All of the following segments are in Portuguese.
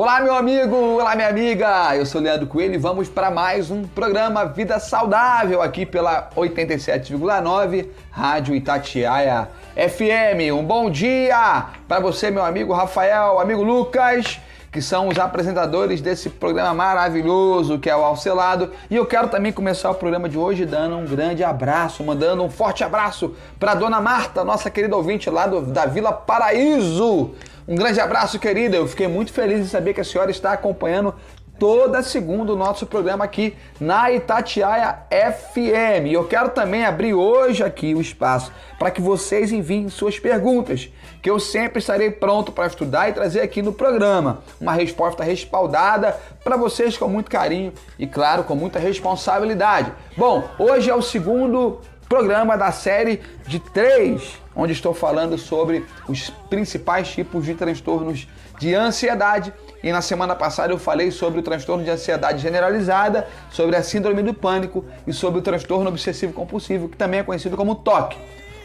Olá, meu amigo! Olá, minha amiga! Eu sou Leandro Coelho e vamos para mais um programa Vida Saudável aqui pela 87,9 Rádio Itatiaia FM. Um bom dia para você, meu amigo Rafael, amigo Lucas, que são os apresentadores desse programa maravilhoso que é o Alcelado. E eu quero também começar o programa de hoje dando um grande abraço, mandando um forte abraço para dona Marta, nossa querida ouvinte lá do, da Vila Paraíso. Um grande abraço, querida. Eu fiquei muito feliz em saber que a senhora está acompanhando toda segunda o nosso programa aqui na Itatiaia FM. E eu quero também abrir hoje aqui o espaço para que vocês enviem suas perguntas, que eu sempre estarei pronto para estudar e trazer aqui no programa uma resposta respaldada para vocês com muito carinho e claro, com muita responsabilidade. Bom, hoje é o segundo programa da série de três, onde estou falando sobre os principais tipos de transtornos de ansiedade. E na semana passada eu falei sobre o transtorno de ansiedade generalizada, sobre a síndrome do pânico e sobre o transtorno obsessivo compulsivo, que também é conhecido como TOC.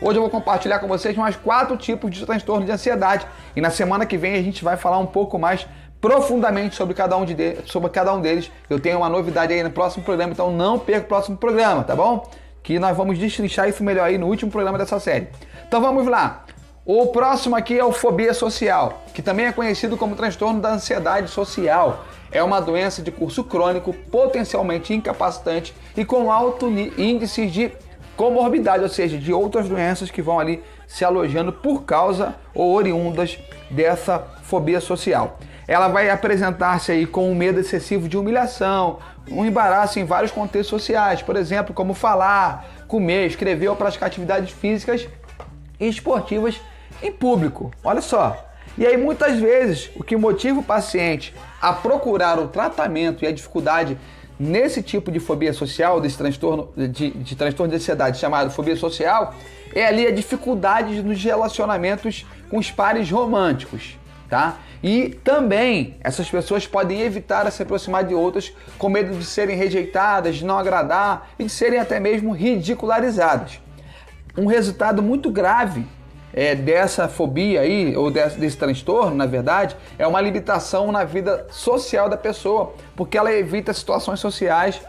Hoje eu vou compartilhar com vocês mais quatro tipos de transtorno de ansiedade e na semana que vem a gente vai falar um pouco mais profundamente sobre cada um, de, sobre cada um deles. Eu tenho uma novidade aí no próximo programa, então não perca o próximo programa, tá bom? que nós vamos destrinchar isso melhor aí no último programa dessa série. Então vamos lá. O próximo aqui é o fobia social, que também é conhecido como transtorno da ansiedade social. É uma doença de curso crônico, potencialmente incapacitante e com alto índice de comorbidade, ou seja, de outras doenças que vão ali se alojando por causa ou oriundas dessa fobia social. Ela vai apresentar-se aí com um medo excessivo de humilhação, um embaraço em vários contextos sociais, por exemplo, como falar, comer, escrever ou praticar atividades físicas e esportivas em público. Olha só. E aí muitas vezes o que motiva o paciente a procurar o tratamento e a dificuldade nesse tipo de fobia social, desse transtorno de, de transtorno de ansiedade chamado fobia social, é ali a dificuldade nos relacionamentos com os pares românticos, tá? E também essas pessoas podem evitar se aproximar de outras com medo de serem rejeitadas, de não agradar e de serem até mesmo ridicularizadas. Um resultado muito grave é, dessa fobia aí, ou desse, desse transtorno, na verdade, é uma limitação na vida social da pessoa, porque ela evita situações sociais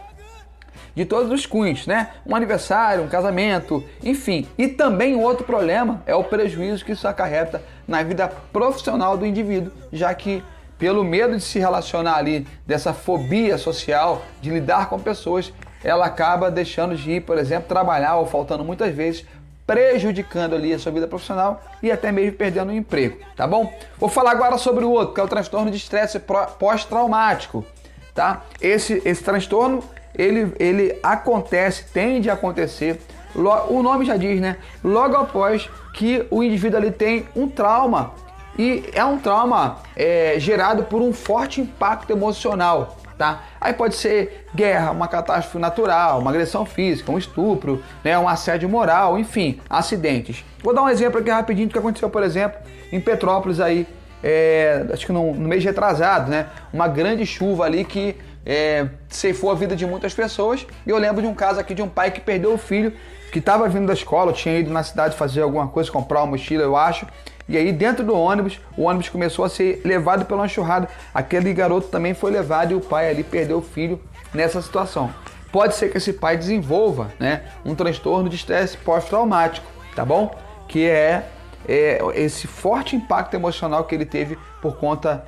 de todos os cunhos, né? Um aniversário, um casamento, enfim. E também outro problema é o prejuízo que isso acarreta na vida profissional do indivíduo, já que pelo medo de se relacionar ali, dessa fobia social, de lidar com pessoas, ela acaba deixando de ir, por exemplo, trabalhar ou faltando muitas vezes, prejudicando ali a sua vida profissional e até mesmo perdendo o emprego, tá bom? Vou falar agora sobre o outro, que é o transtorno de estresse pós-traumático, tá? Esse, esse transtorno ele, ele acontece, tende a acontecer, o nome já diz, né? Logo após que o indivíduo ali tem um trauma e é um trauma é, gerado por um forte impacto emocional, tá? Aí pode ser guerra, uma catástrofe natural, uma agressão física, um estupro, né, um assédio moral, enfim, acidentes. Vou dar um exemplo aqui rapidinho do que aconteceu, por exemplo, em Petrópolis aí, é, acho que no, no mês retrasado, né? Uma grande chuva ali que é, ceifou a vida de muitas pessoas. E eu lembro de um caso aqui de um pai que perdeu o filho, que estava vindo da escola, tinha ido na cidade fazer alguma coisa, comprar uma mochila, eu acho. E aí, dentro do ônibus, o ônibus começou a ser levado pela enxurrada. Aquele garoto também foi levado e o pai ali perdeu o filho nessa situação. Pode ser que esse pai desenvolva né, um transtorno de estresse pós-traumático, tá bom? Que é, é esse forte impacto emocional que ele teve por conta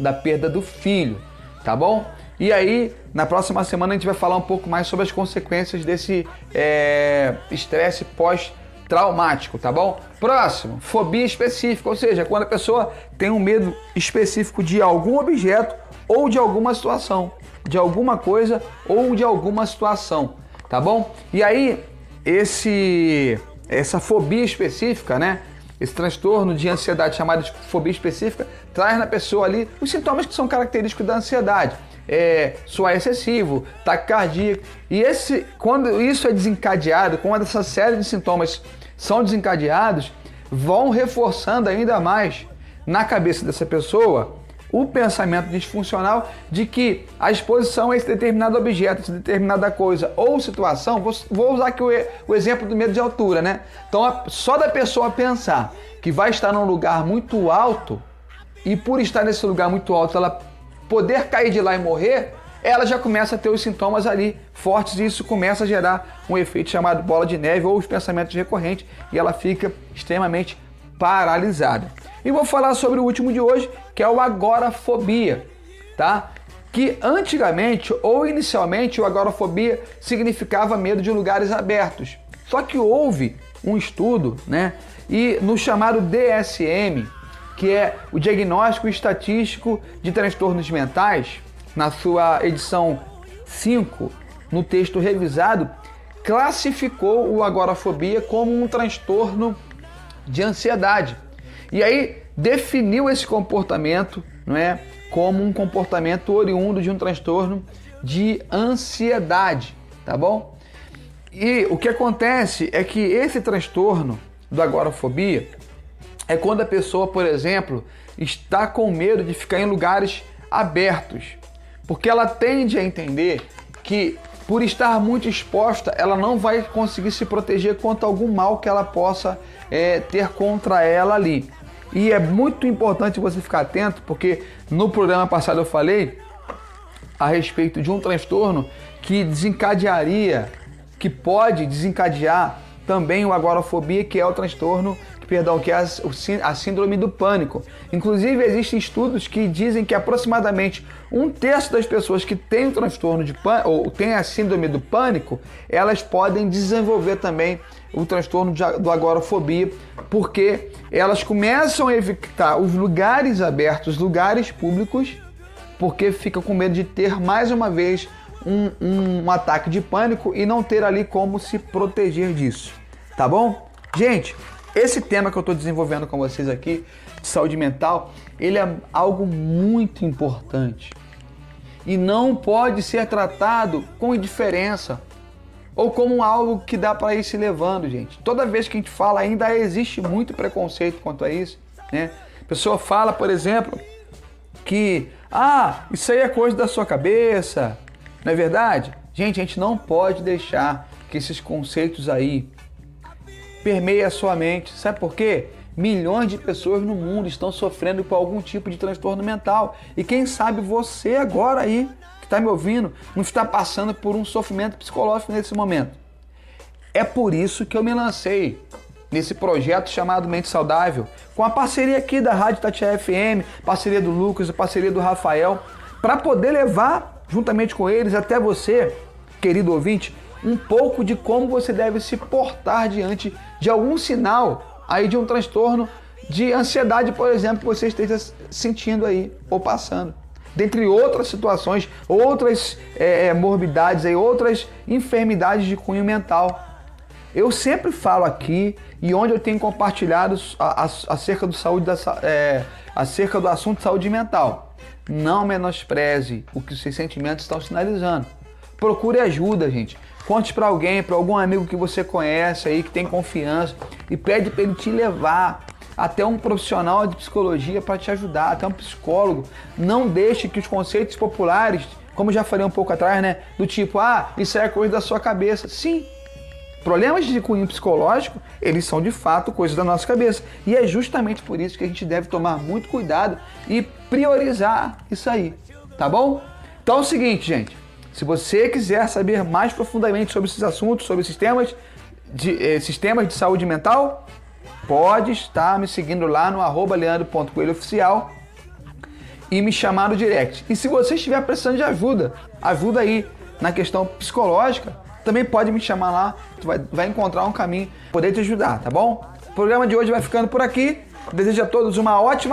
da perda do filho, tá bom? E aí, na próxima semana, a gente vai falar um pouco mais sobre as consequências desse é, estresse pós-traumático, tá bom? Próximo, fobia específica, ou seja, quando a pessoa tem um medo específico de algum objeto ou de alguma situação, de alguma coisa ou de alguma situação, tá bom? E aí, esse essa fobia específica, né? Esse transtorno de ansiedade chamado de fobia específica traz na pessoa ali os sintomas que são característicos da ansiedade é, suar excessivo, taquicardia. E esse, quando isso é desencadeado, quando essa série de sintomas são desencadeados, vão reforçando ainda mais na cabeça dessa pessoa o pensamento disfuncional de que a exposição a esse determinado objeto, essa determinada coisa ou situação, vou, usar aqui o, exemplo do medo de altura, né? Então, só da pessoa pensar que vai estar num lugar muito alto, e por estar nesse lugar muito alto, ela poder cair de lá e morrer, ela já começa a ter os sintomas ali fortes e isso começa a gerar um efeito chamado bola de neve ou os pensamentos recorrentes e ela fica extremamente paralisada. E vou falar sobre o último de hoje, que é o agorafobia, tá? Que antigamente ou inicialmente o agorafobia significava medo de lugares abertos. Só que houve um estudo, né? E no chamado DSM, que é o Diagnóstico Estatístico de Transtornos Mentais, na sua edição 5, no texto revisado, classificou o agorafobia como um transtorno de ansiedade. E aí definiu esse comportamento, não é, como um comportamento oriundo de um transtorno de ansiedade, tá bom? E o que acontece é que esse transtorno do agorafobia é quando a pessoa, por exemplo, está com medo de ficar em lugares abertos, porque ela tende a entender que por estar muito exposta, ela não vai conseguir se proteger contra algum mal que ela possa é, ter contra ela ali. E é muito importante você ficar atento, porque no programa passado eu falei a respeito de um transtorno que desencadearia, que pode desencadear também o agorafobia, que é o transtorno perdão, que é a síndrome do pânico. Inclusive, existem estudos que dizem que aproximadamente um terço das pessoas que têm o transtorno de pânico, ou têm a síndrome do pânico, elas podem desenvolver também o transtorno do agorafobia, porque elas começam a evitar os lugares abertos, lugares públicos, porque ficam com medo de ter mais uma vez um, um, um ataque de pânico e não ter ali como se proteger disso. Tá bom? Gente, esse tema que eu estou desenvolvendo com vocês aqui, de saúde mental, ele é algo muito importante e não pode ser tratado com indiferença ou como algo que dá para ir se levando, gente. Toda vez que a gente fala, ainda existe muito preconceito quanto a isso, né? A pessoa fala, por exemplo, que ah, isso aí é coisa da sua cabeça, não é verdade? Gente, a gente não pode deixar que esses conceitos aí permeia a sua mente. Sabe por quê? Milhões de pessoas no mundo estão sofrendo com algum tipo de transtorno mental. E quem sabe você agora aí, que está me ouvindo, não está passando por um sofrimento psicológico nesse momento. É por isso que eu me lancei nesse projeto chamado Mente Saudável, com a parceria aqui da Rádio Tatiá FM, parceria do Lucas, parceria do Rafael, para poder levar juntamente com eles até você, querido ouvinte, um pouco de como você deve se portar diante de algum sinal aí de um transtorno de ansiedade, por exemplo, que você esteja sentindo aí ou passando. Dentre outras situações, outras é, morbidades, aí, outras enfermidades de cunho mental. Eu sempre falo aqui e onde eu tenho compartilhado acerca do saúde da, é, acerca do assunto de saúde mental. Não menospreze o que os seus sentimentos estão sinalizando. Procure ajuda, gente. Conte para alguém, para algum amigo que você conhece aí, que tem confiança, e pede para ele te levar até um profissional de psicologia para te ajudar, até um psicólogo. Não deixe que os conceitos populares, como já falei um pouco atrás, né, do tipo, ah, isso é coisa da sua cabeça. Sim, Problemas de cunho psicológico, eles são de fato coisas da nossa cabeça. E é justamente por isso que a gente deve tomar muito cuidado e priorizar isso aí, tá bom? Então é o seguinte, gente. Se você quiser saber mais profundamente sobre esses assuntos, sobre sistemas de, eh, sistemas de saúde mental, pode estar me seguindo lá no arroba leandro.coelhooficial e me chamar no direct. E se você estiver precisando de ajuda, ajuda aí na questão psicológica, também pode me chamar lá, tu vai, vai encontrar um caminho poder te ajudar, tá bom? O programa de hoje vai ficando por aqui. Desejo a todos uma ótima